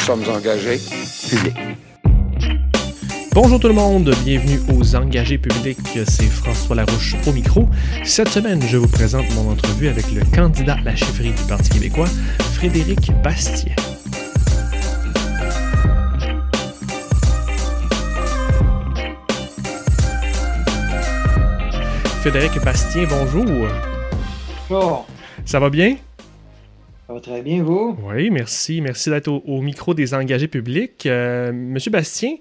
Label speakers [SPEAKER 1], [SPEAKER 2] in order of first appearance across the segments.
[SPEAKER 1] sommes engagés publics.
[SPEAKER 2] Bonjour tout le monde, bienvenue aux engagés publics, c'est François Larouche au micro. Cette semaine, je vous présente mon entrevue avec le candidat à la chefferie du Parti québécois, Frédéric Bastien. Frédéric Bastien, bonjour.
[SPEAKER 3] Bonjour.
[SPEAKER 2] Ça va bien?
[SPEAKER 3] Ça va très bien, vous?
[SPEAKER 2] Oui, merci. Merci d'être au, micro des engagés publics. Euh, Monsieur Bastien,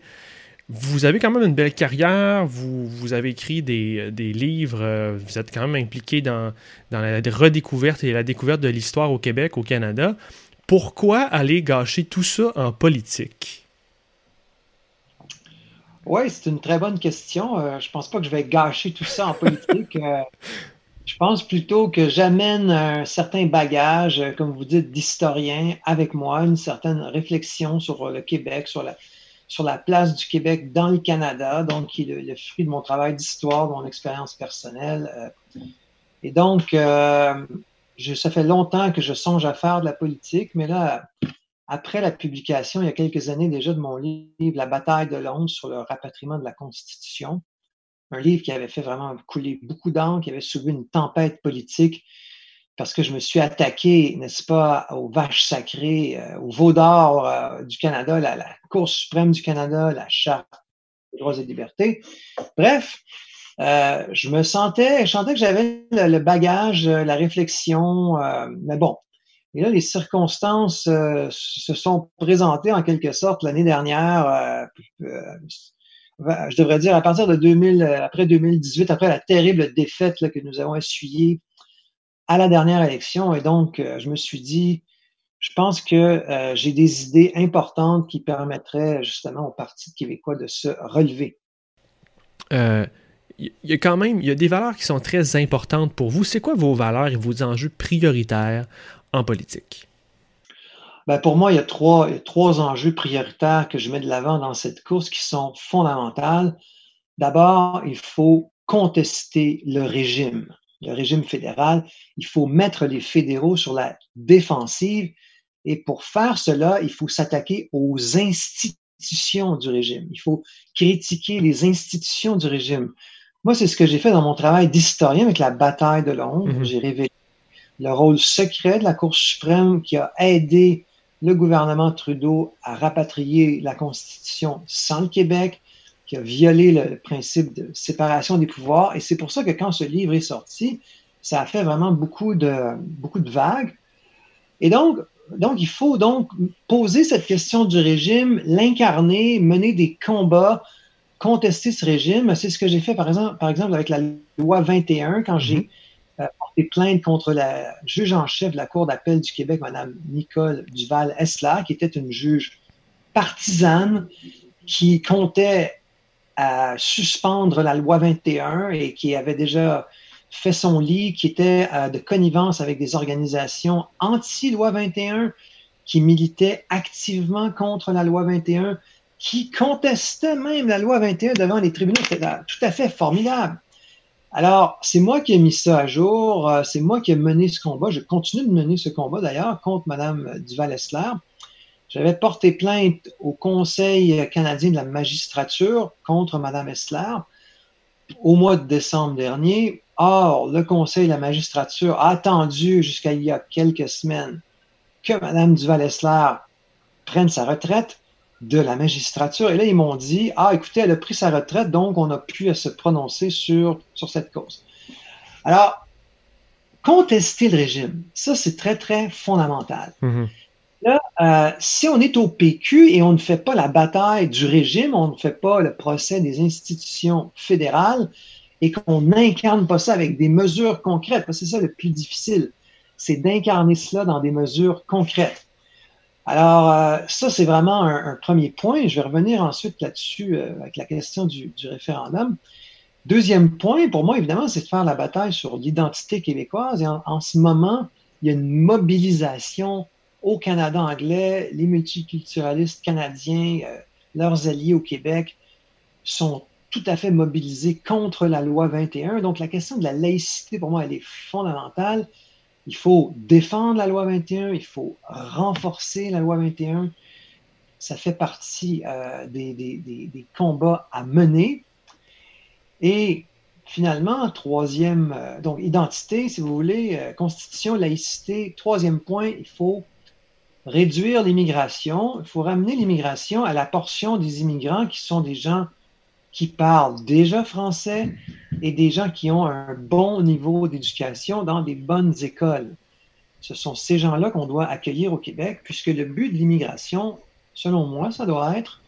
[SPEAKER 2] vous avez quand même une belle carrière, vous, vous avez écrit des, des, livres, euh, vous êtes quand même impliqué dans, dans la redécouverte et la découverte de l'histoire au Québec, au Canada. Pourquoi aller gâcher tout ça en politique?
[SPEAKER 3] Oui, c'est une très bonne question. Euh, je pense pas que je vais gâcher tout ça en politique. Euh, je pense plutôt que j'amène un certain bagage, euh, comme vous dites, d'historien avec moi, une certaine réflexion sur le Québec, sur la, sur la place du Québec dans le Canada, donc qui est le, fruit de mon travail d'histoire, de mon expérience personnelle. et donc, je, ça fait longtemps que je songe à faire de la politique, mais là, après la publication, il y a quelques années déjà, de mon livre La bataille de Londres sur le rapatriement de la Constitution, un livre qui avait fait vraiment couler beaucoup d'encre, qui avait soulevé une tempête politique, parce que je me suis attaqué, n'est-ce pas, aux vaches sacrées, euh, aux veaux d'or euh, du Canada, la, Cour suprême du Canada, la Charte des droits et libertés. Bref, euh, je me sentais, je sentais que j'avais le, bagage, la réflexion, mais bon, et là, les circonstances se sont présentées en quelque sorte l'année dernière. Euh, euh, je devrais dire à partir de 2000, après 2018, après la terrible défaite que nous avons essuyée à la dernière élection. Et donc, je me suis dit, je pense que j'ai des idées importantes qui permettraient justement au Parti québécois de se relever.
[SPEAKER 2] il y a quand même y a des valeurs qui sont très importantes pour vous. C'est quoi vos valeurs et vos enjeux prioritaires en politique?
[SPEAKER 3] Ben pour moi, il y, a trois, trois enjeux prioritaires que je mets de l'avant dans cette course qui sont fondamentales. D'abord, il faut contester le régime, le régime fédéral. Il faut mettre les fédéraux sur la défensive. Et pour faire cela, il faut s'attaquer aux institutions du régime. Il faut critiquer les institutions du régime. Moi, c'est ce que j'ai fait dans mon travail d'historien avec la bataille de Londres. Mm-hmm. J'ai révélé le rôle secret de la Cour suprême qui a aidé le gouvernement Trudeau à rapatrier la Constitution sans le Québec, qui a violé le principe de séparation des pouvoirs. Et c'est pour ça que quand ce livre est sorti, ça a fait vraiment beaucoup de, beaucoup vagues. Et donc, donc, il faut donc poser cette question du régime, l'incarner, mener des combats, contester ce régime. C'est ce que j'ai fait, par exemple, par exemple, avec la loi 21, quand j'ai mm-hmm porté plainte contre la juge en chef de la Cour d'appel du Québec, Mme Nicole Duval-Essler, qui était une juge partisane qui comptait à suspendre la loi 21 et qui avait déjà fait son lit, qui était euh, de connivence avec des organisations anti-loi 21, qui militaient activement contre la loi 21, qui contestaient même la loi 21 devant les tribunaux. C'était tout à fait formidable. Alors, c'est moi qui ai mis ça à jour, euh, c'est moi qui ai mené ce combat. Je continue de mener ce combat d'ailleurs contre Mme Duval-Essler. J'avais porté plainte au Conseil canadien de la magistrature contre Mme Essler au mois de décembre dernier. Or, le Conseil de la magistrature a attendu jusqu'à il y a quelques semaines que Mme Duval-Essler prenne sa retraite de la magistrature. Et là, ils m'ont dit, ah, écoutez, elle a pris sa retraite, donc on n'a plus à se prononcer sur, sur cette cause. Alors, contester le régime, ça, c'est très, très fondamental. Mm-hmm. Là, euh, si on est au PQ et on ne fait pas la bataille du régime, on ne fait pas le procès des institutions fédérales et qu'on n'incarne pas ça avec des mesures concrètes, parce que c'est ça le plus difficile, c'est d'incarner cela dans des mesures concrètes. Alors, euh, ça, c'est vraiment un, premier point. Je vais revenir ensuite là-dessus euh, avec la question du, référendum. Deuxième point, pour moi, évidemment, c'est de faire la bataille sur l'identité québécoise. Et en, ce moment, il y a une mobilisation au Canada anglais. Les multiculturalistes canadiens, euh, leurs alliés au Québec, sont tout à fait mobilisés contre la loi 21. Donc, la question de la laïcité, pour moi, elle est fondamentale. Il faut défendre la loi 21, il faut renforcer la loi 21. ça fait partie des, des, combats à mener. Et finalement, troisième, donc identité, si vous voulez, constitution, laïcité. Troisième point, il faut réduire l'immigration. Il faut ramener l'immigration à la portion des immigrants qui sont des gens qui parlent déjà français et des gens qui ont un bon niveau d'éducation dans des bonnes écoles. Ce sont ces gens-là qu'on doit accueillir au Québec, puisque le but de l'immigration, selon moi, ça doit être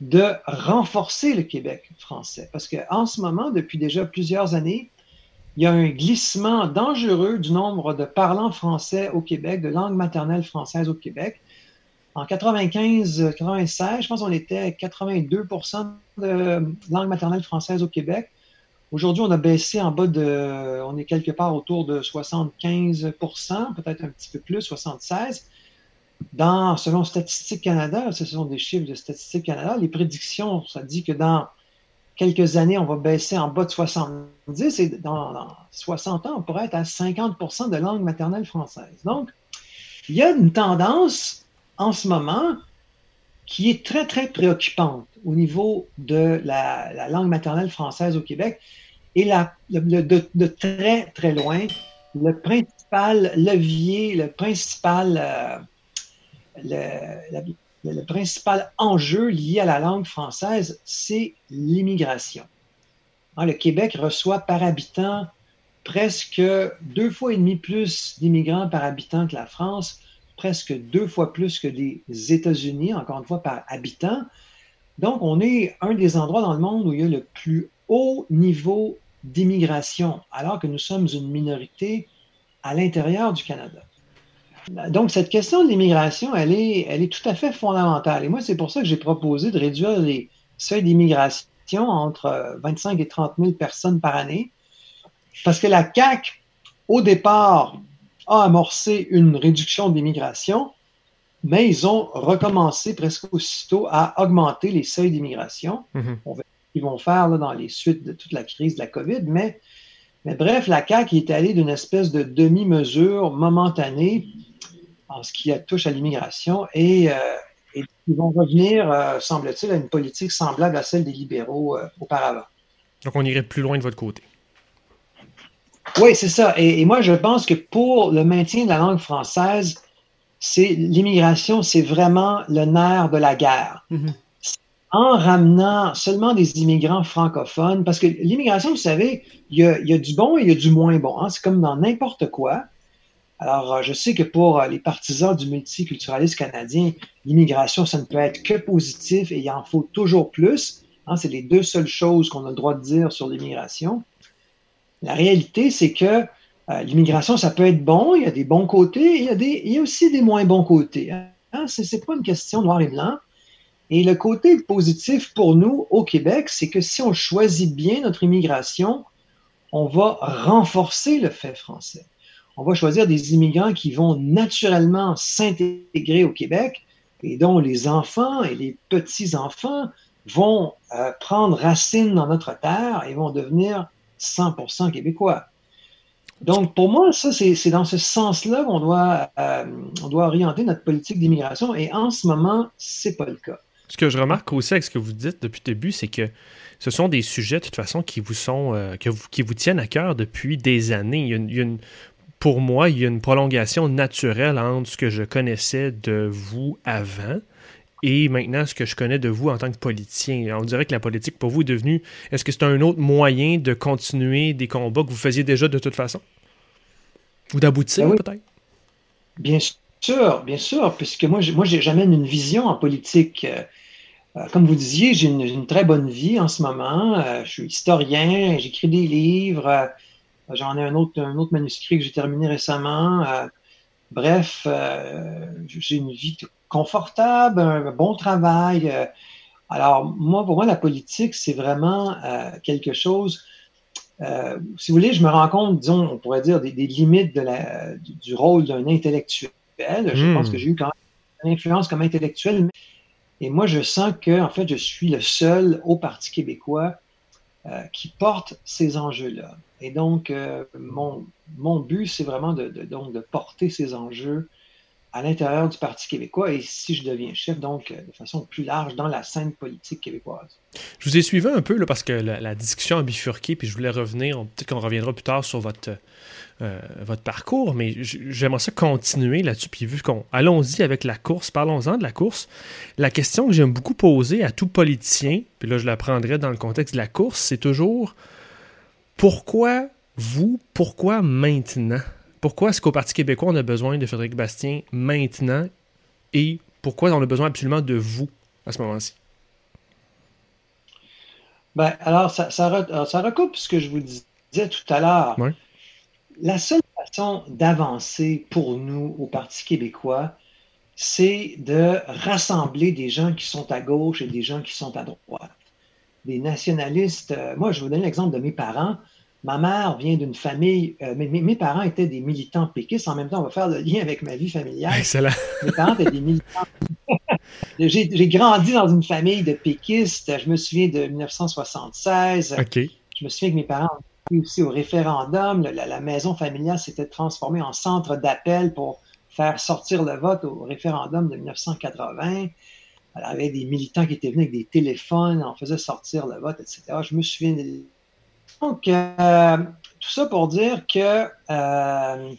[SPEAKER 3] de renforcer le Québec français. Parce qu'en ce moment, depuis déjà plusieurs années, il y a un glissement dangereux du nombre de parlants français au Québec, de langue maternelle française au Québec. En 95-96, je pense qu'on était 82% de langue maternelle française au Québec. Aujourd'hui, on a baissé en bas de, on est quelque part autour de 75% peut-être un petit peu plus, 76 dans, selon Statistique Canada, ce sont des chiffres de Statistique Canada, les prédictions, ça dit que dans quelques années, on va baisser en bas de 70 et dans, 60 ans, on pourrait être à 50% de langue maternelle française. Donc, il y a une tendance en ce moment qui est très, très préoccupante au niveau de la, langue maternelle française au Québec. Et la, de, très, très loin, le principal levier, le principal, euh, le, principal enjeu lié à la langue française, c'est l'immigration. Hein, le Québec reçoit par habitant presque deux fois et demi plus d'immigrants par habitant que la France, presque deux fois plus que des États-Unis, encore une fois par habitant. Donc, on est un des endroits dans le monde où il y a le plus haut niveau d'immigration, alors que nous sommes une minorité à l'intérieur du Canada. Donc, cette question de l'immigration, elle est, elle est tout à fait fondamentale. Et moi, c'est pour ça que j'ai proposé de réduire les seuils d'immigration entre 25 et 30 000 personnes par année. Parce que la CAC, au départ, a amorcé une réduction d'immigration, mais ils ont recommencé presque aussitôt à augmenter les seuils d'immigration. Mm-hmm. On va qu'ils vont faire dans les suites de toute la crise de la COVID, mais, mais bref, la CAQ est allée d'une espèce de demi-mesure momentanée en ce qui touche à l'immigration et, euh, ils vont revenir, euh, semble-t-il, à une politique semblable à celle des libéraux euh, auparavant.
[SPEAKER 2] Donc on irait plus loin de votre côté.
[SPEAKER 3] Oui, c'est ça. Et, moi, je pense que pour le maintien de la langue française, c'est l'immigration, c'est vraiment le nerf de la guerre. Mm-hmm. En ramenant seulement des immigrants francophones, parce que l'immigration, vous savez, il y, a, du bon et il y a du moins bon. Hein. C'est comme dans n'importe quoi. Alors, euh, je sais que pour euh, les partisans du multiculturalisme canadien, l'immigration, ça ne peut être que positif et il en faut toujours plus. Hein, c'est les deux seules choses qu'on a le droit de dire sur l'immigration. La réalité, c'est que euh, l'immigration, ça peut être bon, il y a des bons côtés, il y a, aussi des moins bons côtés. Hein. Ce n'est pas une question noir et blanc. Et le côté positif pour nous au Québec, c'est que si on choisit bien notre immigration, on va renforcer le fait français on va choisir des immigrants qui vont naturellement s'intégrer au Québec et dont les enfants et les petits-enfants vont euh, prendre racine dans notre terre et vont devenir 100% québécois. Donc, pour moi, ça, c'est dans ce sens-là qu'on doit, euh, doit orienter notre politique d'immigration et en ce moment, c'est pas le cas.
[SPEAKER 2] Ce que je remarque aussi avec ce que vous dites depuis le début, c'est que ce sont des sujets, de toute façon, qui vous sont, euh, qui vous tiennent à cœur depuis des années. il y a une, pour moi, il y a une prolongation naturelle entre ce que je connaissais de vous avant et maintenant ce que je connais de vous en tant que politicien. On dirait que la politique pour vous est devenue, est-ce que c'est un autre moyen de continuer des combats que vous faisiez déjà de toute façon? Ou d'aboutir ben peut-être?
[SPEAKER 3] Bien sûr, bien sûr, puisque moi, moi j'amène une vision en politique. Euh, euh, comme vous disiez, j'ai une, très bonne vie en ce moment. Euh, je suis historien, j'écris des livres. J'en ai un autre, un autre manuscrit que j'ai terminé récemment. Bref, j'ai une vie confortable, un bon travail. Euh. alors, moi, pour moi, la politique, c'est vraiment quelque chose. si vous voulez, je me rends compte, disons, on pourrait dire, des, limites de la, du, rôle d'un intellectuel. Je pense hmm. que j'ai eu quand même une influence comme intellectuel. Et moi, je sens que, en fait, je suis le seul au Parti québécois qui porte ces enjeux-là. Et donc, euh, mon, mon, but, c'est vraiment de, donc, de porter ces enjeux à l'intérieur du Parti québécois et si je deviens chef, donc de façon plus large dans la scène politique québécoise.
[SPEAKER 2] Je vous ai suivi un peu là, parce que la, discussion a bifurqué, puis je voulais revenir, peut-être qu'on reviendra plus tard sur votre, euh, votre parcours, mais j'aimerais ça continuer là-dessus, puis vu qu'on... Allons-y avec la course, parlons-en de la course. La question que j'aime beaucoup poser à tout politicien, puis là je la prendrai dans le contexte de la course, c'est toujours pourquoi vous, pourquoi maintenant? Pourquoi est-ce qu'au Parti québécois, on a besoin de Frédéric Bastien maintenant et pourquoi on a besoin absolument de vous à ce moment-ci?
[SPEAKER 3] Ben, alors, ça, ça, recoupe ce que je vous disais tout à l'heure. La seule façon d'avancer pour nous au Parti québécois, c'est de rassembler des gens qui sont à gauche et des gens qui sont à droite. Des nationalistes, euh, moi je vais vous donner l'exemple de mes parents. Ma mère vient d'une famille, euh, mes, parents étaient des militants péquistes. En même temps, on va faire le lien avec ma vie familiale.
[SPEAKER 2] Excellent.
[SPEAKER 3] Mes parents étaient des militants. j'ai, grandi dans une famille de péquistes. Je me souviens de 1976. Je me souviens que mes parents ont été aussi au référendum. La, maison familiale s'était transformée en centre d'appel pour faire sortir le vote au référendum de 1980. il y avait des militants qui étaient venus avec des téléphones, on faisait sortir le vote, etc. Je me souviens donc, euh, tout ça pour dire que euh,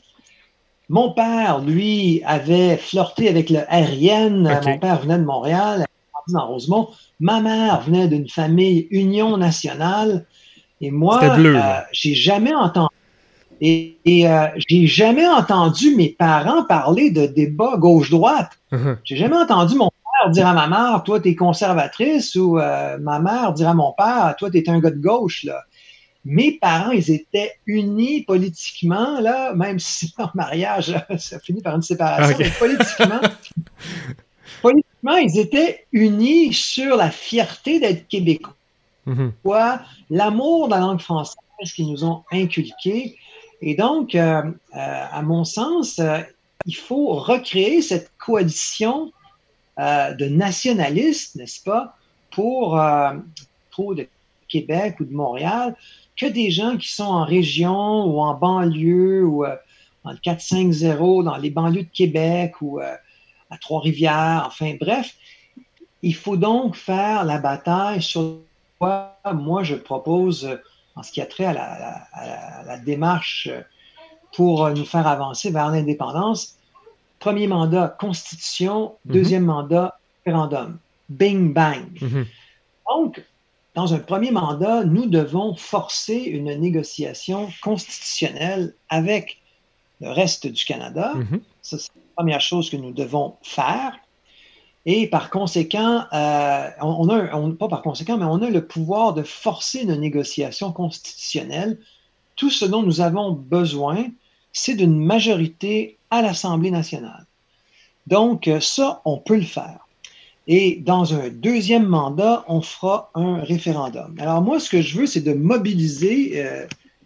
[SPEAKER 3] mon père, lui, avait flirté avec le RN. Mon père venait de Montréal, dans Rosemont. Ma mère venait d'une famille Union nationale. Et moi, euh, j'ai jamais entendu. Et, j'ai jamais entendu mes parents parler de débat gauche-droite. Uh-huh. J'ai jamais entendu mon père dire à ma mère, toi, tu es conservatrice, ou ma mère dire à mon père, toi, tu es un gars de gauche. Là mes parents, ils étaient unis politiquement, là, même si leur mariage, ça finit par une séparation, mais politiquement, politiquement, ils étaient unis sur la fierté d'être québécois, mm-hmm. l'amour de la langue française qu'ils nous ont inculqué. Et donc, euh, euh, à mon sens, euh, il faut recréer cette coalition de nationalistes, n'est-ce pas, pour, pour de Québec ou de Montréal, que des gens qui sont en région ou en banlieue ou euh, dans le 4-5-0, dans les banlieues de Québec ou euh, à Trois-Rivières, enfin bref. Il faut donc faire la bataille sur quoi moi je propose euh, en ce qui a trait à la, démarche pour nous faire avancer vers l'indépendance. Premier mandat, constitution. Mm-hmm. Deuxième mandat, référendum. Bing, bang. Mm-hmm. Donc, dans un premier mandat, nous devons forcer une négociation constitutionnelle avec le reste du Canada. Mhm. c'est la première chose que nous devons faire. Et par conséquent, euh, on, a, pas par conséquent, mais on a le pouvoir de forcer une négociation constitutionnelle. Tout ce dont nous avons besoin, c'est d'une majorité à l'Assemblée nationale. Donc, ça, on peut le faire. Et dans un deuxième mandat, on fera un référendum. Alors moi, ce que je veux, c'est de mobiliser euh,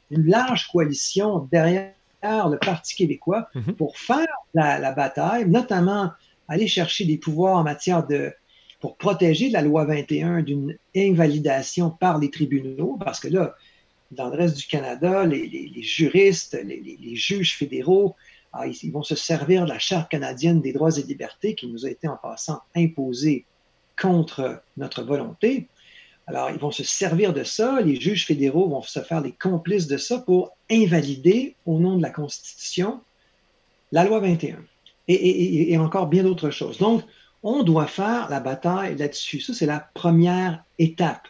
[SPEAKER 3] une large coalition derrière le Parti québécois mhm. pour faire la, bataille, notamment aller chercher des pouvoirs en matière de pour protéger la loi 21 d'une invalidation par les tribunaux, parce que là, dans le reste du Canada, les, juristes, les, juges fédéraux ah, ils vont se servir de la Charte canadienne des droits et libertés qui nous a été en passant imposée contre notre volonté. Alors, ils vont se servir de ça, les juges fédéraux vont se faire les complices de ça pour invalider, au nom de la Constitution, la loi 21 et, et encore bien d'autres choses. Donc, on doit faire la bataille là-dessus. Ça, c'est la première étape.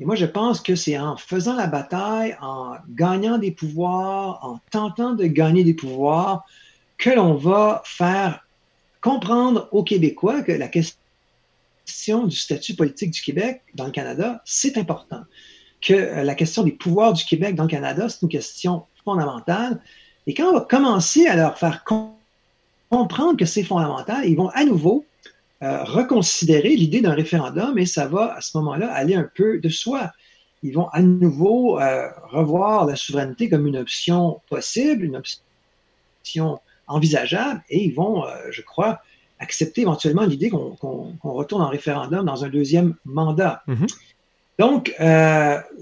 [SPEAKER 3] Et moi, je pense que c'est en faisant la bataille, en gagnant des pouvoirs, en tentant de gagner des pouvoirs, que l'on va faire comprendre aux Québécois que la question du statut politique du Québec dans le Canada, c'est important. Que euh, la question des pouvoirs du Québec dans le Canada, c'est une question fondamentale. Et quand on va commencer à leur faire comprendre que c'est fondamental, ils vont à nouveau euh, reconsidérer l'idée d'un référendum et ça va à ce moment-là aller un peu de soi. Ils vont à nouveau euh, revoir la souveraineté comme une option possible, une option envisageable et ils vont, euh, je crois, accepter éventuellement l'idée qu'on retourne en référendum dans un deuxième mandat. Mm-hmm. Donc,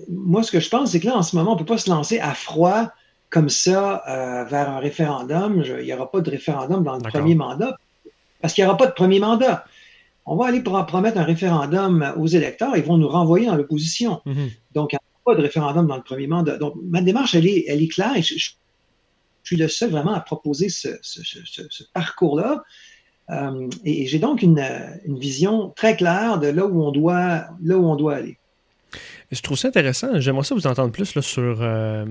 [SPEAKER 3] moi, ce que je pense, c'est que là, en ce moment, on ne peut pas se lancer à froid comme ça vers un référendum. il n'y aura pas de référendum dans le premier mandat parce qu'il n'y aura pas de premier mandat. On va aller pour promettre un référendum aux électeurs, ils vont nous renvoyer dans l'opposition. Mhm. Donc, il n'y aura pas de référendum dans le premier mandat. Donc, ma démarche, elle est, elle est claire et je, suis le seul vraiment à proposer ce, parcours-là. Euh, et, j'ai donc une, une, vision très claire de là où on doit, là où on doit aller.
[SPEAKER 2] Je trouve ça intéressant. J'aimerais ça vous entendre plus là, sur euh,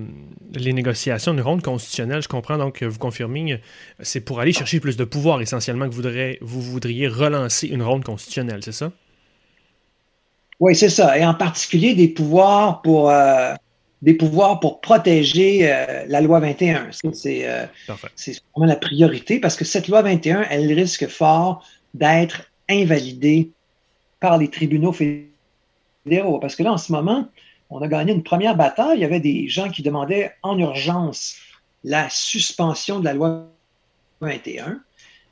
[SPEAKER 2] les négociations d'une ronde constitutionnelle. Je comprends donc que vous confirmez, c'est pour aller chercher plus de pouvoir essentiellement que vous voudriez, vous voudriez relancer une ronde constitutionnelle, c'est ça?
[SPEAKER 3] Oui, c'est ça. Et en particulier des pouvoirs pour, euh, des pouvoirs pour protéger euh, la loi 21. C'est vraiment la priorité parce que cette loi 21, elle risque fort d'être invalidée par les tribunaux fédéraux parce que là, en ce moment, on a gagné une première bataille. Il y avait des gens qui demandaient en urgence la suspension de la loi 21.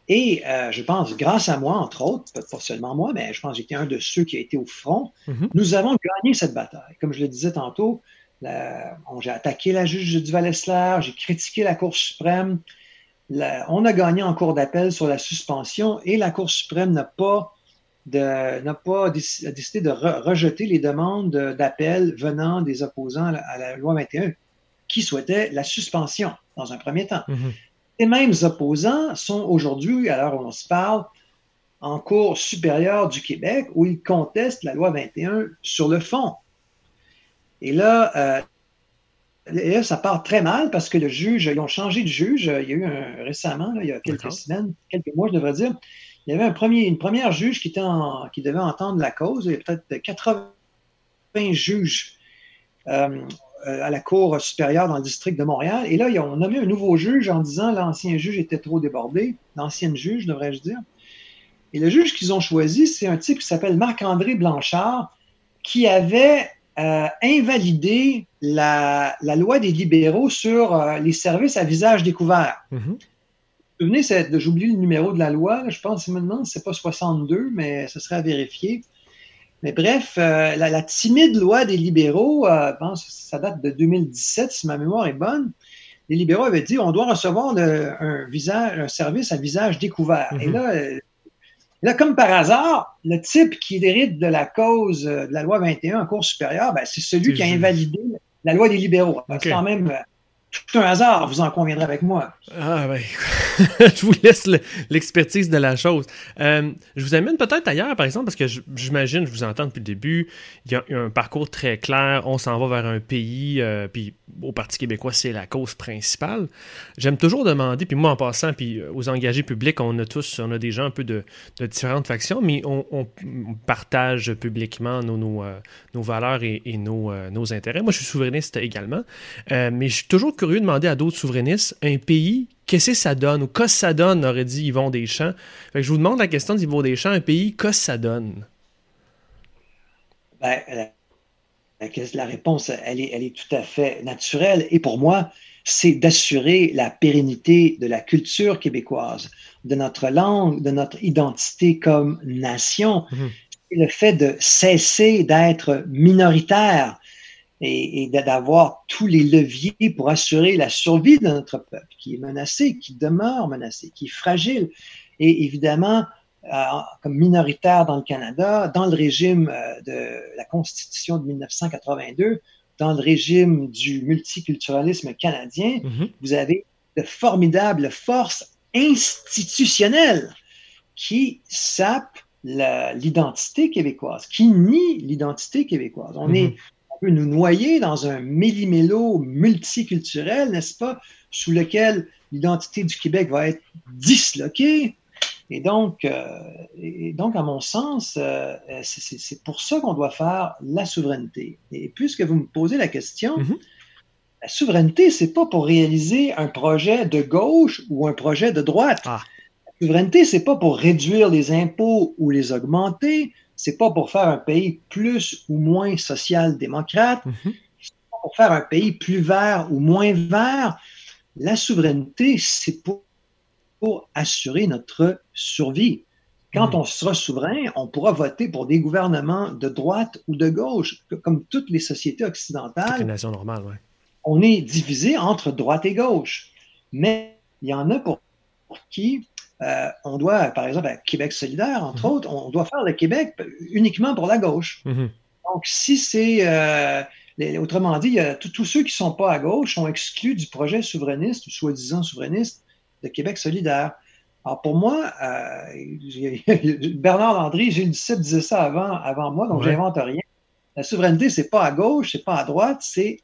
[SPEAKER 3] Et euh, je pense, grâce à moi, entre autres, pas seulement moi, mais je pense que j'étais un de ceux qui a été au front, mm-hmm. nous avons gagné cette bataille. Comme je le disais tantôt, j'ai attaqué la juge du val j'ai critiqué la Cour suprême. on a gagné en cours d'appel sur la suspension et la Cour suprême n'a pas n'a pas décidé de rejeter les demandes d'appel venant des opposants à la, loi 21 qui souhaitaient la suspension dans un premier temps. Mm-hmm. Les mêmes opposants sont aujourd'hui, à l'heure où on se parle, en cours supérieur du Québec où ils contestent la loi 21 sur le fond. Et là, euh, ça part très mal parce que le juge, ils ont changé de juge. Il y a eu un, récemment, il y a quelques semaines, quelques mois, je devrais dire, il y avait un premier, une première juge qui, était qui devait entendre la cause. Il y avait peut-être 80 juges euh, à la Cour supérieure dans le district de Montréal. Et là, on a nommé un nouveau juge en disant l'ancien juge était trop débordé. L'ancienne juge, devrais-je dire. Et le juge qu'ils ont choisi, c'est un type qui s'appelle Marc-André Blanchard, qui avait euh, invalidé la, loi des libéraux sur euh, les services à visage découvert. Mm-hmm souvenez, j'ai oublié le numéro de la loi, je pense maintenant, c'est pas 62, mais ce serait à vérifier. Mais bref, euh, la, timide loi des libéraux, euh, ça date de 2017, si ma mémoire est bonne. Les libéraux avaient dit on doit recevoir un, visage, un service à visage découvert. Et mhm. euh, là, comme par hasard, le type qui hérite de la cause de la loi 21 en cours supérieur, ben, c'est celui qui a invalidé la loi des libéraux. C'est quand même tout un hasard, vous en conviendrez avec moi.
[SPEAKER 2] Ah ben, je vous laisse l'expertise de la chose. Euh, je vous amène peut-être ailleurs, par exemple, parce que j'imagine, je vous entends depuis le début, il y a un parcours très clair, on s'en va vers un pays, euh, puis au Parti québécois, c'est la cause principale. J'aime toujours demander, puis moi en passant, puis euh, aux engagés publics, on a tous, on a des gens un peu de, différentes factions, mais on, partage publiquement nos, valeurs et, nos, nos, intérêts. Moi, je suis souverainiste également, mais je suis toujours curieux de demander à d'autres souverainistes, un pays, qu'est-ce que ça donne, ou qu'est-ce que ça donne, aurait dit Yvon Deschamps. Fait que je vous demande la question d'Yvon Deschamps, un pays, qu'est-ce que ça donne?
[SPEAKER 3] Ben, la, réponse, elle est, elle est tout à fait naturelle. Et pour moi, c'est d'assurer la pérennité de la culture québécoise, de notre langue, de notre identité comme nation. Mhm. Le fait de cesser d'être minoritaire, et, d'avoir tous les leviers pour assurer la survie de notre peuple qui est menacé, qui demeure menacé, qui est fragile. Et évidemment, euh, comme minoritaire dans le Canada, dans le régime euh, de la Constitution de 1982, dans le régime du multiculturalisme canadien, mm-hmm. vous avez de formidables forces institutionnelles qui sapent l'identité québécoise, qui nient l'identité québécoise. On mm-hmm. est nous noyer dans un méli-mélo multiculturel, n'est-ce pas, sous lequel l'identité du Québec va être disloquée. Et donc, euh, et donc à mon sens, euh, c'est pour ça qu'on doit faire la souveraineté. Et puisque vous me posez la question, mm-hmm. la souveraineté, c'est pas pour réaliser un projet de gauche ou un projet de droite. Ah. La souveraineté, c'est pas pour réduire les impôts ou les augmenter c'est pas pour faire un pays plus ou moins social-démocrate, mhm. c'est pas pour faire un pays plus vert ou moins vert. La souveraineté, c'est pour, assurer notre survie. Quand mhm. on sera souverain, on pourra voter pour des gouvernements de droite ou de gauche, comme toutes les sociétés occidentales.
[SPEAKER 2] Toutes les nations normales, oui.
[SPEAKER 3] on est divisé entre droite et gauche. Mais il y en a pour, qui euh, on doit, par exemple, à Québec solidaire, entre mhm. autres, on doit faire le Québec uniquement pour la gauche. Mhm. Donc, si c'est, euh, autrement dit, tous ceux qui ne sont pas à gauche sont exclus du projet souverainiste ou soi-disant souverainiste de Québec solidaire. Alors pour moi, euh, Bernard Landry, j'ai une disait ça avant, avant moi, donc j'invente rien. La souveraineté, c'est pas à gauche, c'est pas à droite, c'est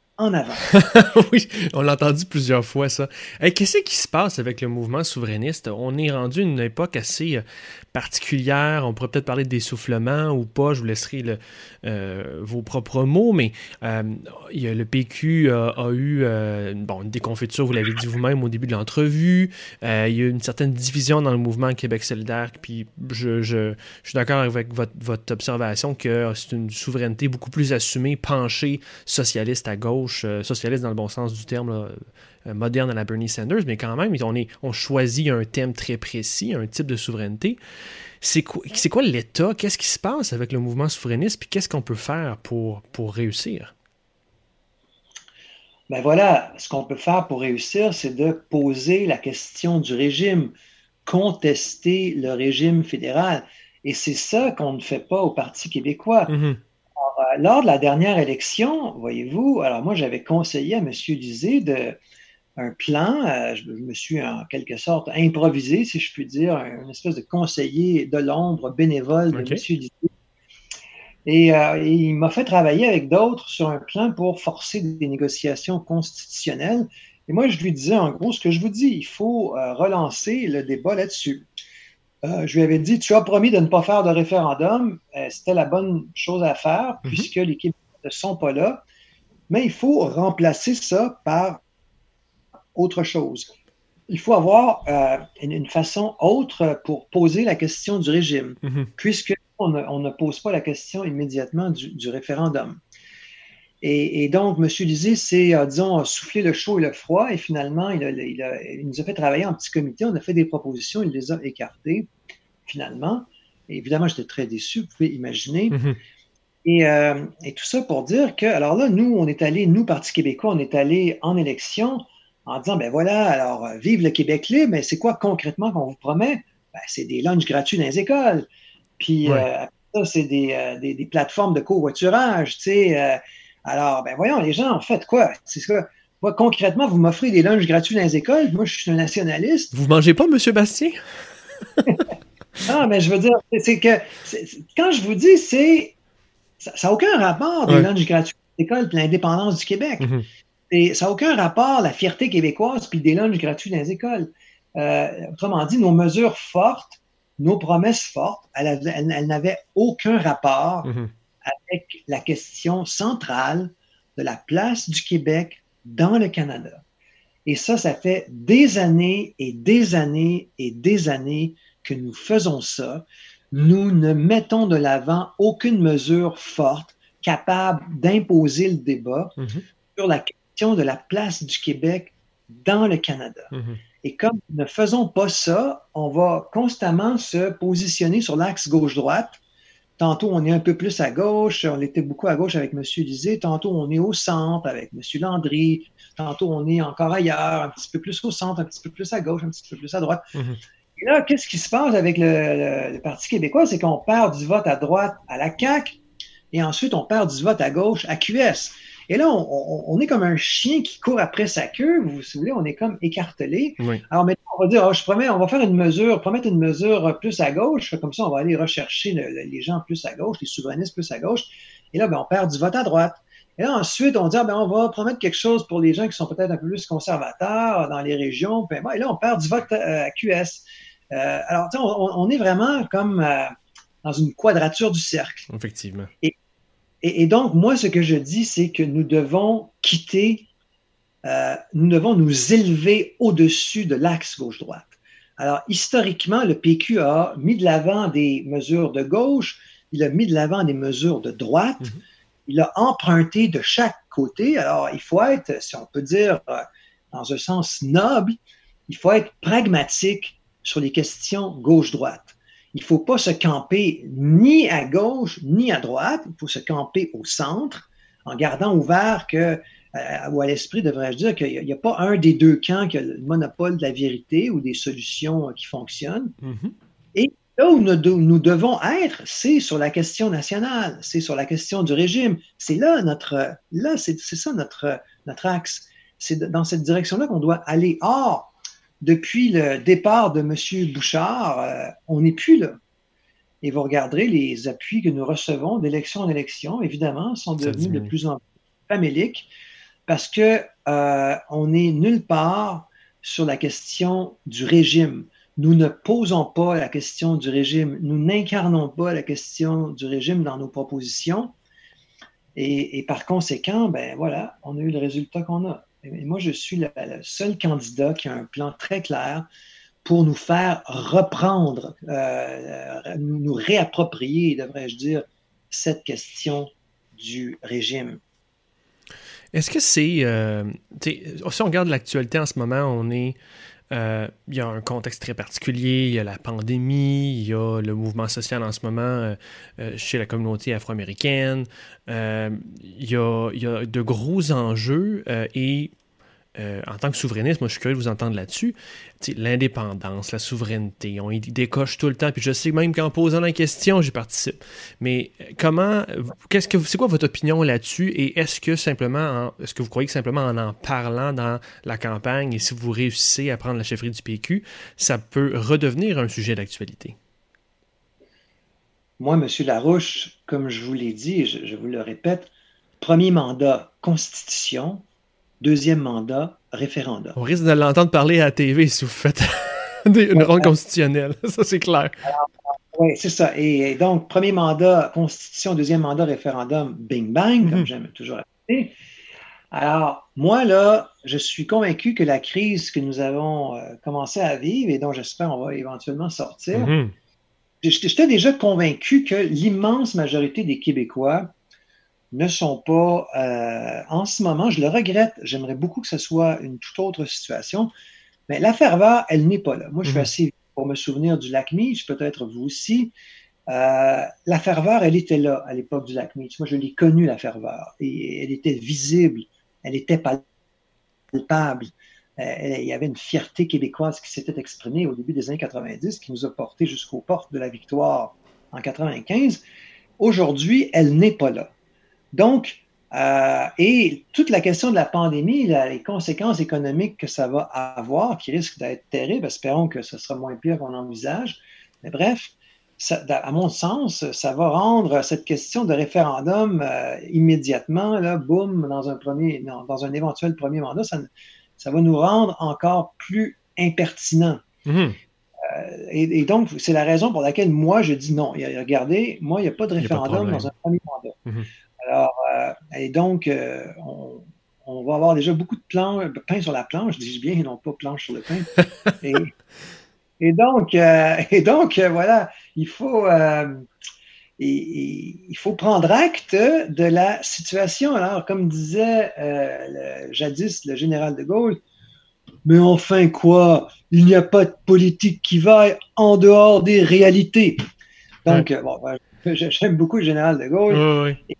[SPEAKER 2] oui, on l'a entendu plusieurs fois, ça. Qu'est-ce qui se passe avec le mouvement souverainiste? On est rendu à une époque assez euh, particulière. On pourrait peut-être parler d'essoufflement ou pas. Je vous laisserai euh, vos propres mots, mais euh, le PQ a, eu une déconfiture, vous l'avez dit vous-même au début de l'entrevue. il y a eu une certaine division dans le mouvement Québec solidaire. Puis je, suis d'accord avec votre observation que c'est une souveraineté beaucoup plus assumée, penchée, socialiste à gauche euh, socialiste dans le bon sens du terme, euh, moderne à la Bernie Sanders, mais quand même, on, est, on choisit un thème très précis, un type de souveraineté. C'est quoi, quoi l'État? Qu'est-ce qui se passe avec le mouvement souverainiste? Puis qu'est-ce qu'on peut faire pour, pour réussir?
[SPEAKER 3] Ben voilà, ce qu'on peut faire pour réussir, c'est de poser la question du régime, contester le régime fédéral. Et c'est ça qu'on ne fait pas au Parti québécois. Mm-hmm. Lors de la dernière élection, voyez-vous, alors moi j'avais conseillé à M. Lisée de, un plan, euh, je, me suis en quelque sorte improvisé, si je puis dire, une espèce de conseiller de l'ombre bénévole de M. Lisée. Et, euh, et il m'a fait travailler avec d'autres sur un plan pour forcer des négociations constitutionnelles. Et moi, je lui disais en gros ce que je vous dis, il faut relancer le débat là-dessus. Euh, je lui avais dit, tu as promis de ne pas faire de référendum. Euh, c'était la bonne chose à faire mhm. puisque les Québécois ne sont pas là. Mais il faut remplacer ça par autre chose. Il faut avoir euh, une, façon autre pour poser la question du régime, mhm. puisque puisqu'on ne, pose pas la question immédiatement du, référendum. Et, donc, M. Lisée s'est, disons, soufflé le chaud et le froid, et finalement, il, il, nous a fait travailler en petit comité, on a fait des propositions, il les a écartées, finalement. évidemment, j'étais très déçu, vous pouvez imaginer. Mhm. Euh, et, tout ça pour dire que, alors là, nous, on est allé, nous, Parti québécois, on est allé en élection en disant, ben voilà, alors, vive le Québec libre, mais c'est quoi concrètement qu'on vous promet? Ben, c'est des lunchs gratuits dans les écoles. Puis, euh, ça, c'est euh, des, des, plateformes de covoiturage, tu sais. Alors, ben voyons, les gens, en fait, quoi? C'est ça. Moi, concrètement, vous m'offrez des lunchs gratuits dans les écoles. Moi, je suis un nationaliste.
[SPEAKER 2] Vous mangez pas, M. Bastien?
[SPEAKER 3] ah, mais je veux dire, c'est que quand je vous dis, c'est ça n'a aucun rapport des lunchs gratuits à l'école et l'indépendance du Québec. Mm-hmm. Et ça n'a aucun rapport la fierté québécoise puis des lunchs gratuits dans les écoles. Euh, autrement dit, nos mesures fortes, nos promesses fortes, elles, n'avaient aucun rapport mm-hmm avec la question centrale de la place du Québec dans le Canada. Et ça, ça fait des années et des années et des années que nous faisons ça. Nous ne mettons de l'avant aucune mesure forte capable d'imposer le débat mhm. sur la question de la place du Québec dans le Canada. Mhm. Et comme nous ne faisons pas ça, on va constamment se positionner sur l'axe gauche-droite Tantôt, on est un peu plus à gauche. On était beaucoup à gauche avec M. Lisée. Tantôt, on est au centre avec M. Landry. Tantôt, on est encore ailleurs, un petit peu plus au centre, un petit peu plus à gauche, un petit peu plus à droite. Mhm. Et là, qu'est-ce qui se passe avec le, Parti québécois? C'est qu'on perd du vote à droite à la CAQ et ensuite, on perd du vote à gauche à QS. Et là, on, est comme un chien qui court après sa queue, vous, vous voulez, on est comme écartelé. Alors maintenant, on va dire, oh, je promets, on va faire une mesure, promettre une mesure plus à gauche, comme ça, on va aller rechercher les gens plus à gauche, les souverainistes plus à gauche. Et là, ben, on perd du vote à droite. Et là, ensuite, on dit, ah, ben, on va promettre quelque chose pour les gens qui sont peut-être un peu plus conservateurs dans les régions. Ben, et là, on perd du vote euh, à, QS. Euh, alors, on, on, est vraiment comme euh, dans une quadrature du cercle.
[SPEAKER 2] Effectivement.
[SPEAKER 3] Et, et, donc, moi, ce que je dis, c'est que nous devons quitter, euh, nous devons nous élever au-dessus de l'axe gauche-droite. Alors, historiquement, le PQ a mis de l'avant des mesures de gauche, il a mis de l'avant des mesures de droite, mm-hmm. il a emprunté de chaque côté. Alors, il faut être, si on peut dire, euh, dans un sens noble, il faut être pragmatique sur les questions gauche-droite il ne faut pas se camper ni à gauche ni à droite, il faut se camper au centre en gardant ouvert que ou à l'esprit, devrais-je dire, qu'il n'y a, pas un des deux camps qui a le monopole de la vérité ou des solutions qui fonctionnent. Mm-hmm. Et là où nous, devons être, c'est sur la question nationale, c'est sur la question du régime. C'est là notre, là, c'est ça notre, notre axe. C'est dans cette direction-là qu'on doit aller. Or, depuis le départ de M. Bouchard, euh, on n'est plus là. Et vous regarderez les appuis que nous recevons d'élection en élection, évidemment, sont devenus de plus en plus faméliques parce que euh, on n'est nulle part sur la question du régime. Nous ne posons pas la question du régime, nous n'incarnons pas la question du régime dans nos propositions. Et, et, par conséquent, ben voilà, on a eu le résultat qu'on a. Moi, je suis le, seul candidat qui a un plan très clair pour nous faire reprendre, euh, nous réapproprier, devrais-je dire, cette question du régime.
[SPEAKER 2] Est-ce que c'est... Euh, si on regarde l'actualité en ce moment, on est... Euh, il y a un contexte très particulier, il y a la pandémie, il y a le mouvement social en ce moment chez la communauté afro-américaine, il, il, y a, de gros enjeux et euh, en tant que souverainiste, moi je suis curieux de vous entendre là-dessus. L'indépendance, la souveraineté, on y décoche tout le temps. Puis je sais même qu'en posant la question, j'y participe. Mais euh, comment, qu'est-ce que, c'est quoi votre opinion là-dessus? Et est-ce que simplement, est-ce que vous croyez que simplement en en parlant dans la campagne et si vous réussissez à prendre la chefferie du PQ, ça peut redevenir un sujet d'actualité?
[SPEAKER 3] Moi, M. Larouche, comme je vous l'ai dit, je vous le répète, premier mandat, constitution, Deuxième mandat, référendum.
[SPEAKER 2] On risque de l'entendre parler à la TV si vous faites une ronde constitutionnelle. Ça, c'est clair.
[SPEAKER 3] Oui, c'est ça. Et, donc, premier mandat, constitution, deuxième mandat, référendum, bing bang, comme mhm. j'aime toujours répéter. Alors, moi, là, je suis convaincu que la crise que nous avons euh, commencé à vivre et dont j'espère on va éventuellement sortir, mhm. j'étais déjà convaincu que l'immense majorité des Québécois ne sont pas, euh, en ce moment, je le regrette, j'aimerais beaucoup que ce soit une toute autre situation, mais la ferveur, elle n'est pas là. Moi, je suis mhm. assez pour me souvenir du lac Meach, peut-être vous aussi. Euh, la ferveur, elle était là à l'époque du lac Meach. Moi, je l'ai connue, la ferveur, et elle était visible, elle était palpable. Euh, il y avait une fierté québécoise qui s'était exprimée au début des années 90, qui nous a porté jusqu'aux portes de la victoire en 95. Aujourd'hui, elle n'est pas là. Donc, euh, et toute la question de la pandémie, les conséquences économiques que ça va avoir, qui risquent d'être terribles, espérons que ce sera moins pire qu'on envisage. Mais bref, à mon sens, ça va rendre cette question de référendum euh, immédiatement, là, boum, dans un, premier, dans un éventuel premier mandat, ça, ça, va nous rendre encore plus impertinents. Mm-hmm. Euh, et, donc, c'est la raison pour laquelle moi, je dis non. Regardez, moi, il n'y a pas de référendum dans un premier mandat. Mm-hmm. Alors, euh, et donc, euh, on, va avoir déjà beaucoup de pain sur la planche, dis-je bien, et non pas planche sur le pain. et, donc, euh, et donc voilà, il faut, il faut prendre acte de la situation. Alors, comme disait jadis le général de Gaulle, mais enfin quoi, il n'y a pas de politique qui vaille en dehors des réalités. Donc, bon, j'aime beaucoup le général de Gaulle. Et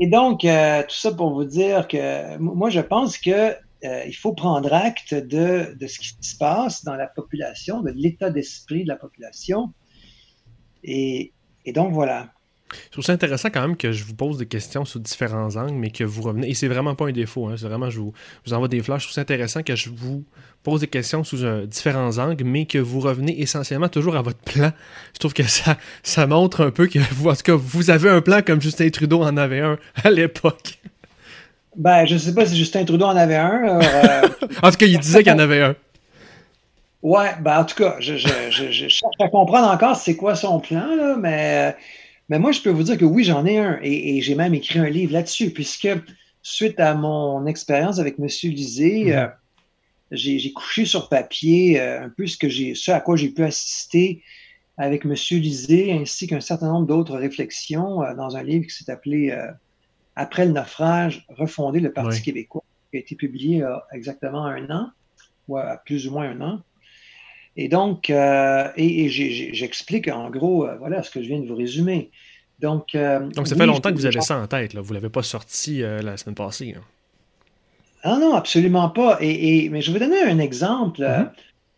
[SPEAKER 3] donc, euh, tout ça pour vous dire que moi, je pense qu'il euh, faut prendre acte de, de, ce qui se passe dans la population, de l'état d'esprit de la population. Et, et donc, voilà.
[SPEAKER 2] Je trouve ça intéressant quand même que je vous pose des questions sous différents angles, mais que vous revenez. Et c'est vraiment pas un défaut, hein, c'est vraiment, je vous, je vous envoie des flashs. Je trouve ça intéressant que je vous pose des questions sous différents angles, mais que vous revenez essentiellement toujours à votre plan. Je trouve que ça, ça montre un peu que vous, en tout cas, vous avez un plan comme Justin Trudeau en avait un à l'époque.
[SPEAKER 3] Ben, je sais pas si Justin Trudeau en avait un. Euh,
[SPEAKER 2] en tout cas, il disait qu'il en avait un.
[SPEAKER 3] Ouais, ben en tout cas, je, je, je, je cherche à comprendre encore c'est quoi son plan, là, mais mais moi, je peux vous dire que oui, j'en ai un et, j'ai même écrit un livre là-dessus, puisque suite à mon expérience avec M. Lisée, mhm. euh, j'ai couché sur papier euh, un peu ce, que ce à quoi j'ai pu assister avec M. Lisée, ainsi qu'un certain nombre d'autres réflexions euh, dans un livre qui s'est appelé Après le naufrage, refonder le Parti québécois, qui a été publié il y a exactement un an, ou à plus ou moins un an. Et donc, euh, et, j'explique en gros, euh, voilà ce que je viens de vous résumer. Donc,
[SPEAKER 2] euh, donc ça fait longtemps que vous avez ça en tête, là. vous ne l'avez pas sorti la semaine passée.
[SPEAKER 3] Ah non, absolument pas. Et, mais je vais vous donner un exemple. Mm-hmm.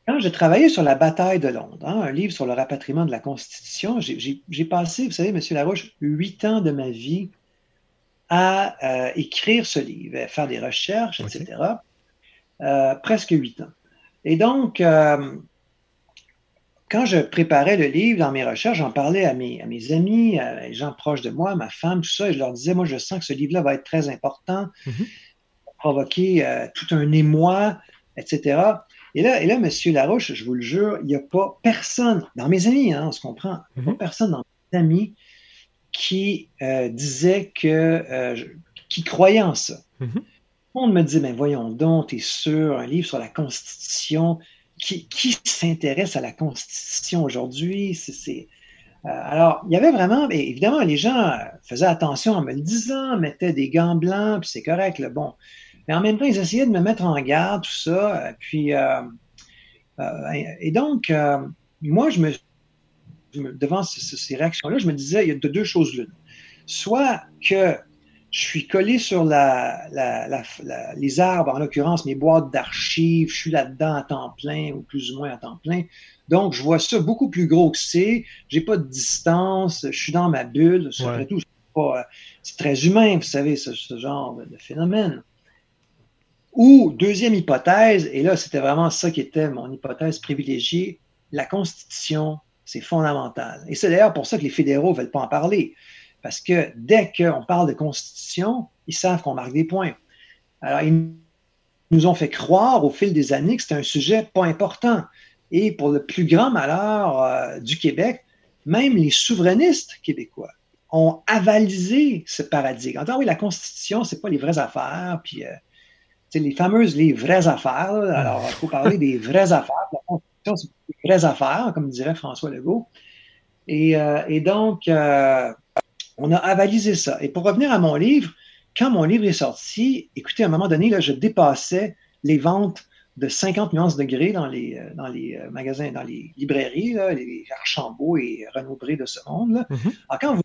[SPEAKER 3] Quand j'ai travaillé sur la bataille de Londres, hein, un livre sur le rapatriement de la Constitution, j'ai passé, vous savez, M. Larouche, huit ans de ma vie à écrire ce livre, à faire des recherches, etc. Presque huit ans. Et donc, quand je préparais le livre dans mes recherches, j'en parlais à mes, à mes amis, à les gens proches de moi, ma femme, tout ça, et je leur disais, moi, je sens que ce livre-là va être très important, mm-hmm. provoquer tout un émoi, etc. Et là, et là, M. Larouche, je vous le jure, il n'y a pas personne, dans mes amis, hein, on se comprend, il n'y a pas mm-hmm. personne dans mes amis qui euh, disait que, euh, qui croyait en ça. On me dit, mais voyons donc, es sûr, un livre sur la Constitution, qui, s'intéresse à la Constitution aujourd'hui? Euh, alors, il y avait vraiment, évidemment, les gens faisaient attention en me le disant, mettaient des gants blancs, puis c'est correct, le bon. Mais en même temps, ils essayaient de me mettre en garde, tout ça. Puis, et donc, moi, je me devant ces, réactions-là, je me disais, il y a deux choses l'une. Soit que je suis collé sur les arbres, en l'occurrence mes boîtes d'archives, je suis là-dedans à temps plein ou plus ou moins à temps plein. Donc, je vois ça beaucoup plus gros que c'est. J'ai pas de distance, je suis dans ma bulle. Après tout, c'est très humain, vous savez, ce, genre de, phénomène. Ou, deuxième hypothèse, et là, c'était vraiment ça qui était mon hypothèse privilégiée, la Constitution c'est fondamental. Et c'est d'ailleurs pour ça que les fédéraux ne veulent pas en parler. Parce que dès qu'on parle de constitution, ils savent qu'on marque des points. Alors, ils nous ont fait croire au fil des années que c'était un sujet pas important. Et pour le plus grand malheur euh, du Québec, même les souverainistes québécois ont avalisé ce paradigme. En oui, la Constitution, c'est pas les vraies affaires, puis euh, les fameuses les vraies affaires. Alors, il faut parler des vraies affaires. La Constitution, c'est vraies affaires, comme dirait François Legault. Et, euh, donc, euh, on a avalisé ça. Et pour revenir à mon livre, quand mon livre est sorti, écoutez, à un moment donné, là, je dépassais les ventes de 50 nuances de gris dans les, euh, dans les magasins, dans les librairies, les Archambault et Renaud Bré de ce monde. Là. Mm-hmm. Alors, quand vous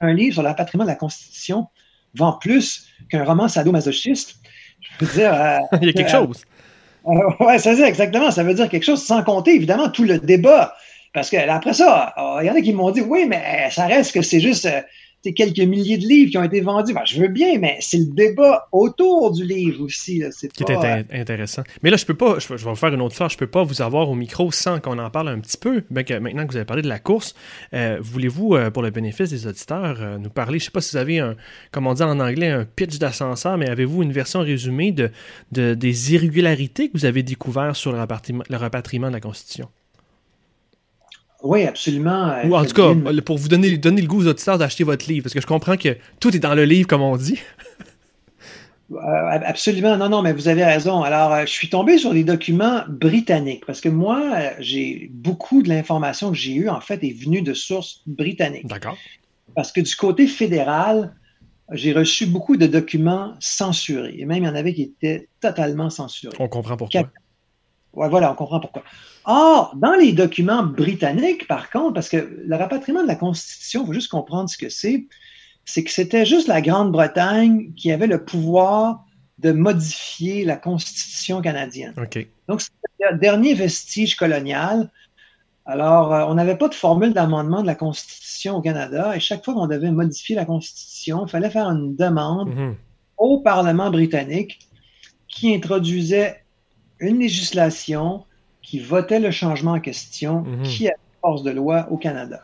[SPEAKER 3] un livre sur le patrimoine de la Constitution vend plus qu'un roman sadomasochiste, je veux dire.
[SPEAKER 2] Il y a quelque chose.
[SPEAKER 3] Euh, oui, c'est ça, exactement. Ça veut dire quelque chose, sans compter évidemment tout le débat. Parce que après ça, il y en a qui m'ont dit oui, mais ça reste que c'est juste euh, quelques milliers de livres qui ont été vendus. Ben, je veux bien, mais c'est le débat autour du livre aussi. C'est
[SPEAKER 2] qui est intéressant. Mais là, je peux pas, je, vais vous faire une autre fois, je peux pas vous avoir au micro sans qu'on en parle un petit peu. Ben que maintenant que vous avez parlé de la course, euh, voulez-vous, euh, pour le bénéfice des auditeurs, euh, nous parler, je sais pas si vous avez un, comme on dit en anglais, un pitch d'ascenseur, mais avez-vous une version résumée de, de, des irrégularités que vous avez découvertes sur le rapatriement, le rapatriement de la Constitution?
[SPEAKER 3] Oui, absolument.
[SPEAKER 2] Ou en tout cas, pour vous donner, donner le goût aux auditeurs d'acheter votre livre, parce que je comprends que tout est dans le livre, comme on dit.
[SPEAKER 3] Euh, absolument, non, non, mais vous avez raison. Alors, euh, je suis tombé sur des documents britanniques, parce que moi, euh, j'ai beaucoup de l'information que j'ai eue, en fait, est venue de sources britanniques.
[SPEAKER 2] D'accord.
[SPEAKER 3] Parce que du côté fédéral, j'ai reçu beaucoup de documents censurés, et même il y en avait qui étaient totalement censurés.
[SPEAKER 2] On comprend pourquoi.
[SPEAKER 3] Ouais, voilà, on comprend pourquoi. Or, dans les documents britanniques, par contre, parce que le rapatriement de la Constitution, il faut juste comprendre ce que c'est, c'est que c'était juste la Grande-Bretagne qui avait le pouvoir de modifier la Constitution canadienne. Donc, c'était le dernier vestige colonial. Alors, euh, on n'avait pas de formule d'amendement de la Constitution au Canada et chaque fois qu'on devait modifier la Constitution, il fallait faire une demande mm-hmm. au Parlement britannique qui introduisait une législation qui votait le changement en question, mhm. qui a force de loi au Canada.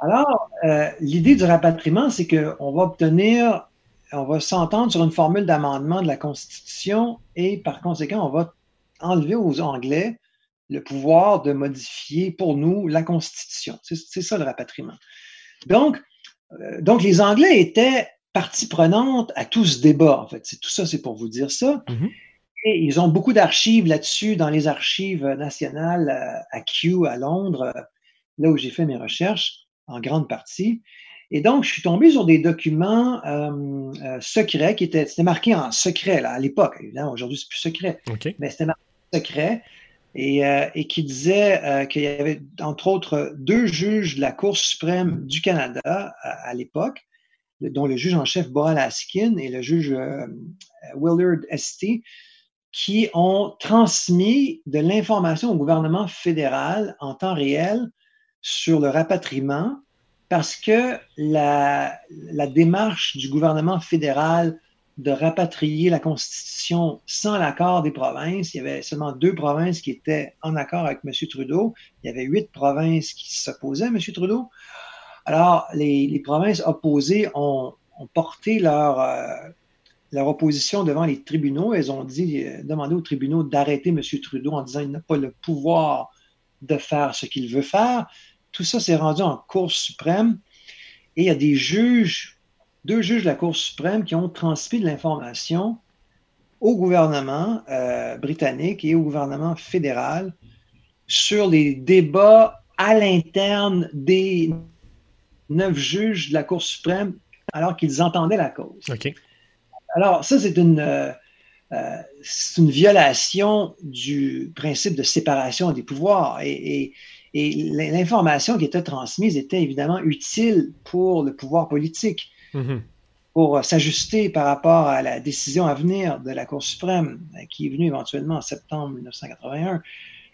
[SPEAKER 3] Alors, euh, l'idée du rapatriement, c'est qu'on va obtenir, on va s'entendre sur une formule d'amendement de la Constitution et par conséquent, on va enlever aux Anglais le pouvoir de modifier pour nous la Constitution. C'est ça le rapatriement. Donc, euh, donc, les Anglais étaient partie prenante à tout ce débat, en fait. Tout ça, c'est pour vous dire ça. Mhm ils ont beaucoup d'archives là-dessus dans les archives nationales euh, à Kew, à Londres, euh, là où j'ai fait mes recherches, en grande partie. Et donc, je suis tombé sur des documents euh, secrets qui étaient, c'était marqué en secret là, à l'époque. Évidemment, aujourd'hui, c'est plus secret. Mais c'était marqué en secret et, et qui disait qu'il y avait, entre autres, deux juges de la Cour suprême du Canada à l'époque dont le juge en chef Boral Askin et le juge Willard St., qui ont transmis de l'information au gouvernement fédéral en temps réel sur le rapatriement parce que la, démarche du gouvernement fédéral de rapatrier la Constitution sans l'accord des provinces. Il y avait seulement deux provinces qui étaient en accord avec M. Trudeau. Il y avait huit provinces qui s'opposaient à M. Trudeau. Alors, les, provinces opposées ont, porté leur, euh, leur opposition devant les tribunaux. Elles ont euh, demandé aux tribunaux d'arrêter M. Trudeau en disant qu'il n'a pas le pouvoir de faire ce qu'il veut faire. Tout ça s'est rendu en Cour suprême. Et il y a des juges deux juges de la Cour suprême qui ont transmis de l'information au gouvernement euh, britannique et au gouvernement fédéral sur les débats à l'interne des neuf juges de la Cour suprême alors qu'ils entendaient la cause. Alors, ça, c'est une, euh, euh, une violation du principe de séparation des pouvoirs. Et, l'information qui était transmise était évidemment utile pour le pouvoir politique. Mm-hmm. pour s'ajuster par rapport à la décision à venir de la Cour suprême, euh, qui est venue éventuellement en septembre 1981.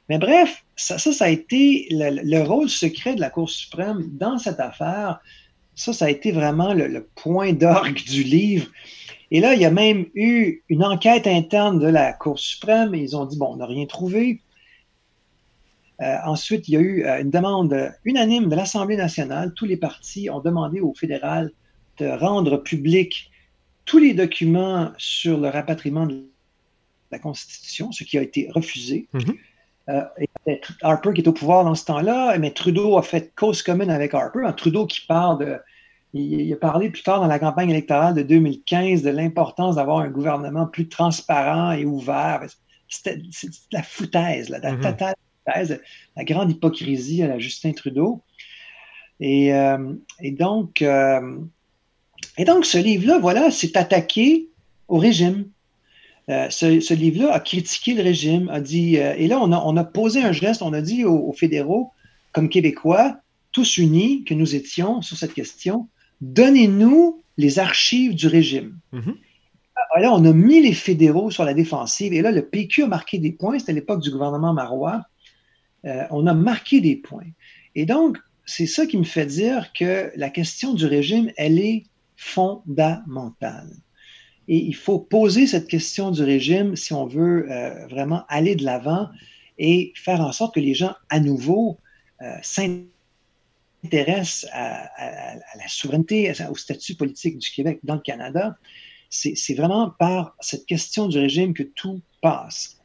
[SPEAKER 3] Mais bref, ça, ça, a été le, rôle secret de la Cour suprême dans cette affaire. Ça, ça a été vraiment le, point d'orgue du livre. Et là, il y a même eu une enquête interne de la Cour suprême et ils ont dit, bon, on n'a rien trouvé. Euh, ensuite, il y a eu euh, une demande unanime de l'Assemblée nationale. Tous les partis ont demandé au fédéral de rendre public tous les documents sur le rapatriement de la Constitution, ce qui a été refusé. Mhm. Euh, Harper qui est au pouvoir dans ce temps-là, mais Trudeau a fait cause commune avec Harper. Trudeau qui parle de. Il, a parlé plus tard dans la campagne électorale de 2015 de l'importance d'avoir un gouvernement plus transparent et ouvert. C'était la foutaise, la mhm. totale foutaise, la grande hypocrisie à la Justin Trudeau. Et, euh, donc, euh, et donc, ce livre-là, voilà, s'est attaqué au régime. Euh, ce, livre-là a critiqué le régime, a dit, et là, on a, posé un geste, on a dit aux, fédéraux, comme Québécois, tous unis que nous étions sur cette question, donnez-nous les archives du régime. Mm-hmm. Ah, là, on a mis les fédéraux sur la défensive, et là, le PQ a marqué des points, c'était l'époque du gouvernement Marois, euh, on a marqué des points. Et donc, c'est ça qui me fait dire que la question du régime, elle est fondamentale. Et il faut poser cette question du régime si on veut euh, vraiment aller de l'avant et faire en sorte que les gens, à nouveau, euh, s'intéressent à, la souveraineté, au statut politique du Québec dans le Canada. C'est vraiment par cette question du régime que tout passe.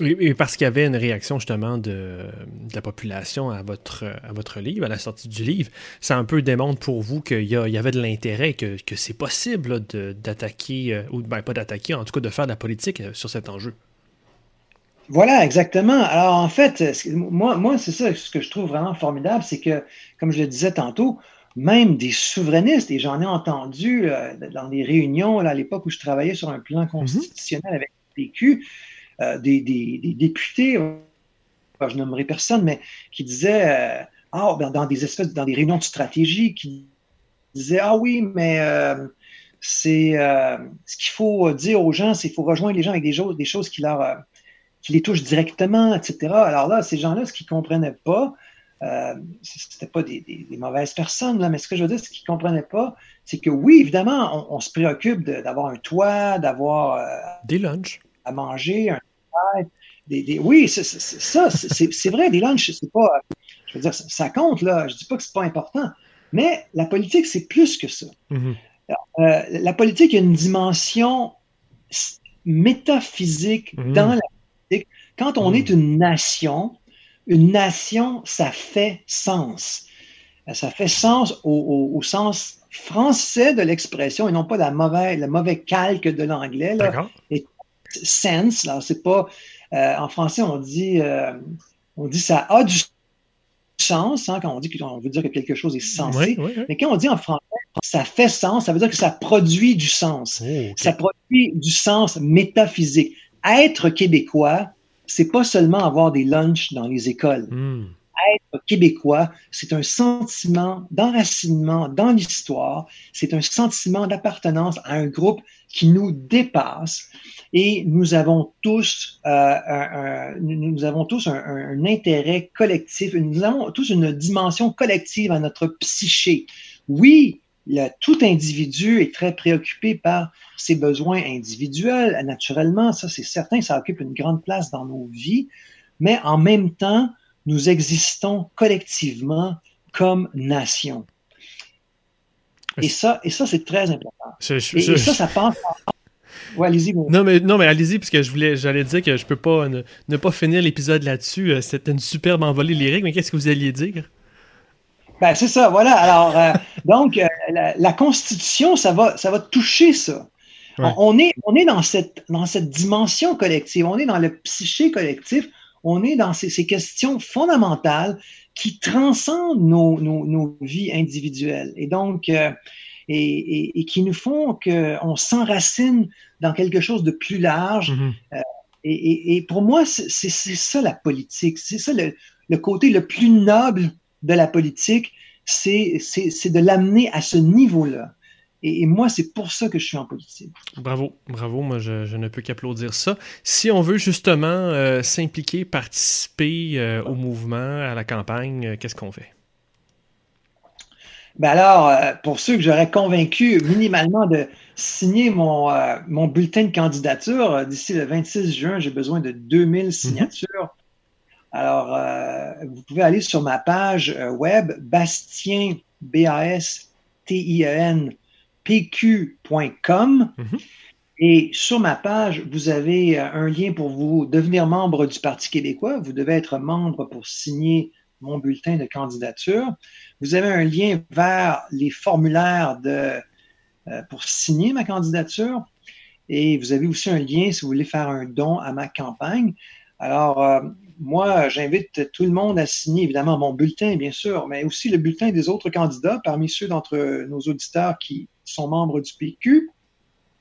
[SPEAKER 2] Et parce qu'il y avait une réaction justement de, la population à votre, à votre livre, à la sortie du livre, ça un peu démontre pour vous qu'il y, avait de l'intérêt, que, que c'est possible d'attaquer, euh, ou ben, pas d'attaquer, en tout cas de faire de la politique euh, sur cet enjeu.
[SPEAKER 3] Voilà, exactement. Alors en fait, moi, moi c'est ça ce que je trouve vraiment formidable, c'est que, comme je le disais tantôt, même des souverainistes, et j'en ai entendu euh, dans des réunions à l'époque où je travaillais sur un plan mm-hmm. constitutionnel avec le PQ, euh, des, députés, euh, je nommerai personne, mais qui disaient, euh, ah, dans, des espèces, dans des réunions de stratégie, qui disaient, ah oui, mais c'est ce qu'il faut dire aux gens, c'est qu'il faut rejoindre les gens avec des, choses, des choses qui, leur, qui les touchent directement, etc. Alors là, ces gens-là, ce qu'ils ne comprenaient pas, euh, c'était pas des, mauvaises personnes, là, mais ce que je veux dire, ce qu'ils ne comprenaient pas, c'est que oui, évidemment, on, se préoccupe d'avoir un toit, d'avoir.
[SPEAKER 2] des lunchs
[SPEAKER 3] à manger, un des, oui, ça, c'est vrai, des lunchs, c'est pas. Je veux dire, ça, compte, là. Je dis pas que c'est pas important. Mais la politique, c'est plus que ça. Mm-hmm. Euh, la politique a une dimension métaphysique mm-hmm. dans la. Quand on est une nation, une nation, ça fait sens. Ça fait sens au, sens français de l'expression et non pas la mauvaise, le mauvais calque de l'anglais sense. Alors, c'est pas. Euh, en français, on dit, euh, on dit ça a du sens, hein, quand on dit qu'on veut dire que quelque chose est sensé. Mais quand on dit en français, ça fait sens, ça veut dire que ça produit du sens. Oh, ça produit du sens métaphysique. Être québécois, c'est pas seulement avoir des lunchs dans les écoles. Hmm. être québécois, c'est un sentiment d'enracinement dans l'histoire, c'est un sentiment d'appartenance à un groupe qui nous dépasse. Et nous avons tous, euh, un, nous avons tous un, intérêt collectif, nous avons tous une dimension collective à notre psyché. Oui, tout individu est très préoccupé par ses besoins individuels, naturellement, ça c'est certain, ça occupe une grande place dans nos vies, mais en même temps, nous existons collectivement comme nation. Et ça, et ça c'est très important. et, ça, ça passe. Ouais, allez-y.
[SPEAKER 2] Non, mais, non, mais allez-y, parce que je voulais, j'allais dire que je peux pas ne, pas finir l'épisode là-dessus. Euh, c'était une superbe envolée lyrique, mais qu'est-ce que vous alliez dire?
[SPEAKER 3] Ben, c'est ça, voilà. Alors, euh, donc, euh, la, Constitution, ça va, ça va toucher ça. On, est, on est dans cette, dans cette dimension collective, on est dans le psyché collectif, on est dans ces, ces questions fondamentales qui transcendent nos, nos, nos vies individuelles. Et donc, euh, et, et, qui nous font qu'on s'enracine dans quelque chose de plus large. Mm-hmm. euh, et, et, pour moi, c'est ça la politique. C'est ça le, le, côté le plus noble de la politique, c'est de l'amener à ce niveau-là. Et, moi, c'est pour ça que je suis en politique.
[SPEAKER 2] Bravo, bravo. Moi, je, ne peux qu'applaudir ça. Si on veut justement euh, s'impliquer, participer euh, au mouvement, à la campagne, euh, qu'est-ce qu'on fait?
[SPEAKER 3] Ben alors, pour ceux que j'aurais convaincu minimalement de signer mon, mon bulletin de candidature, d'ici le 26 juin, j'ai besoin de 2000 mhm. signatures. Alors, vous pouvez aller sur ma page web, Bastien, B-A-S-T-I-E-N, pq.com. Mhm. Et sur ma page, vous avez euh, un lien pour vous devenir membre du Parti québécois. Vous devez être membre pour signer mon bulletin de candidature. Vous avez un lien vers les formulaires de, euh, pour signer ma candidature. Et vous avez aussi un lien si vous voulez faire un don à ma campagne. Alors, euh, moi, j'invite tout le monde à signer, évidemment, mon bulletin, bien sûr, mais aussi le bulletin des autres candidats, parmi ceux d'entre nos auditeurs qui sont membres du PQ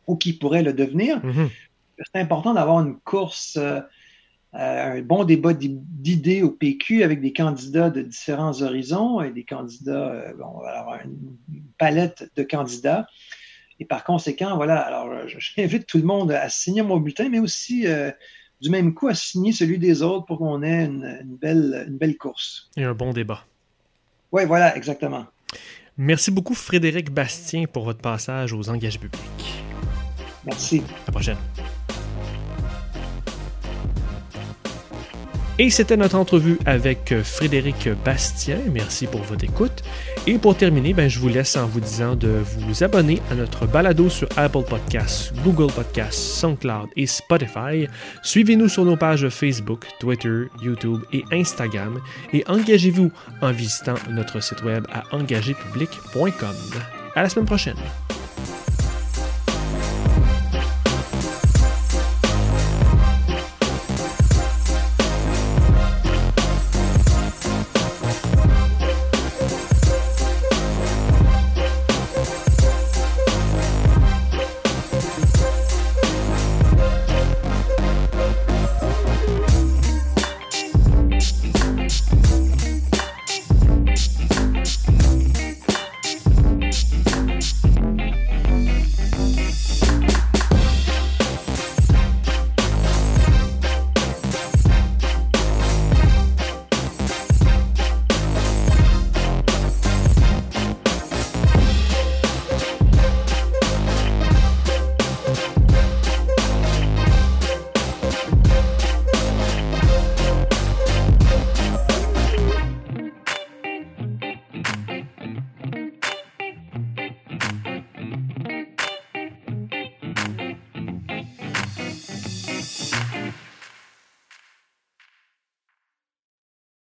[SPEAKER 3] ou qui pourraient le devenir. Mhm. C'est important d'avoir une course, euh, euh, un bon débat d'idées au PQ avec des candidats de différents horizons et des candidats, euh, bon, avoir une palette de candidats. Et par conséquent, voilà, alors j'invite tout le monde à signer mon bulletin, mais aussi du même coup à signer celui des autres pour qu'on ait une, belle, une belle course.
[SPEAKER 2] Et un bon débat.
[SPEAKER 3] Oui, voilà, exactement.
[SPEAKER 2] Merci beaucoup, Frédéric Bastien, pour votre passage aux engagements publics.
[SPEAKER 3] Merci.
[SPEAKER 2] À la prochaine. Et c'était notre entrevue avec Frédéric Bastien. Merci pour votre écoute. Et pour terminer, ben, je vous laisse en vous disant de vous abonner à notre balado sur Apple Podcasts, Google Podcasts, SoundCloud et Spotify. Suivez-nous sur nos pages Facebook, Twitter, YouTube et Instagram. Et engagez-vous en visitant notre site web à engagerpublic.com. À la semaine prochaine.